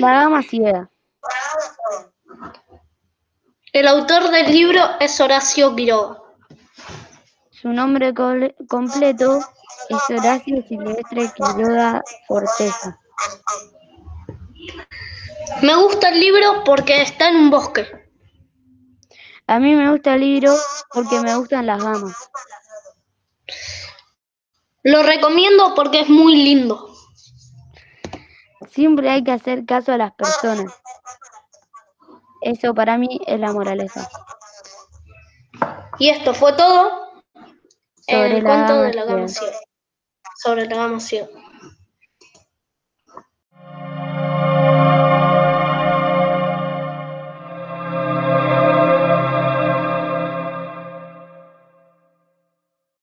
gama ciega. El autor del libro es Horacio Quiroga. Su nombre completo es Horacio Silvestre Quiroga Forteza. Me gusta el libro porque está en un bosque. A mí me gusta el libro porque me gustan las gamas. Lo recomiendo porque es muy lindo. Siempre hay que hacer caso a las personas. Eso para mí es la moraleja. Y esto fue todo en Sobre el la cuento de la gama ciega. Sobre la gama ciega.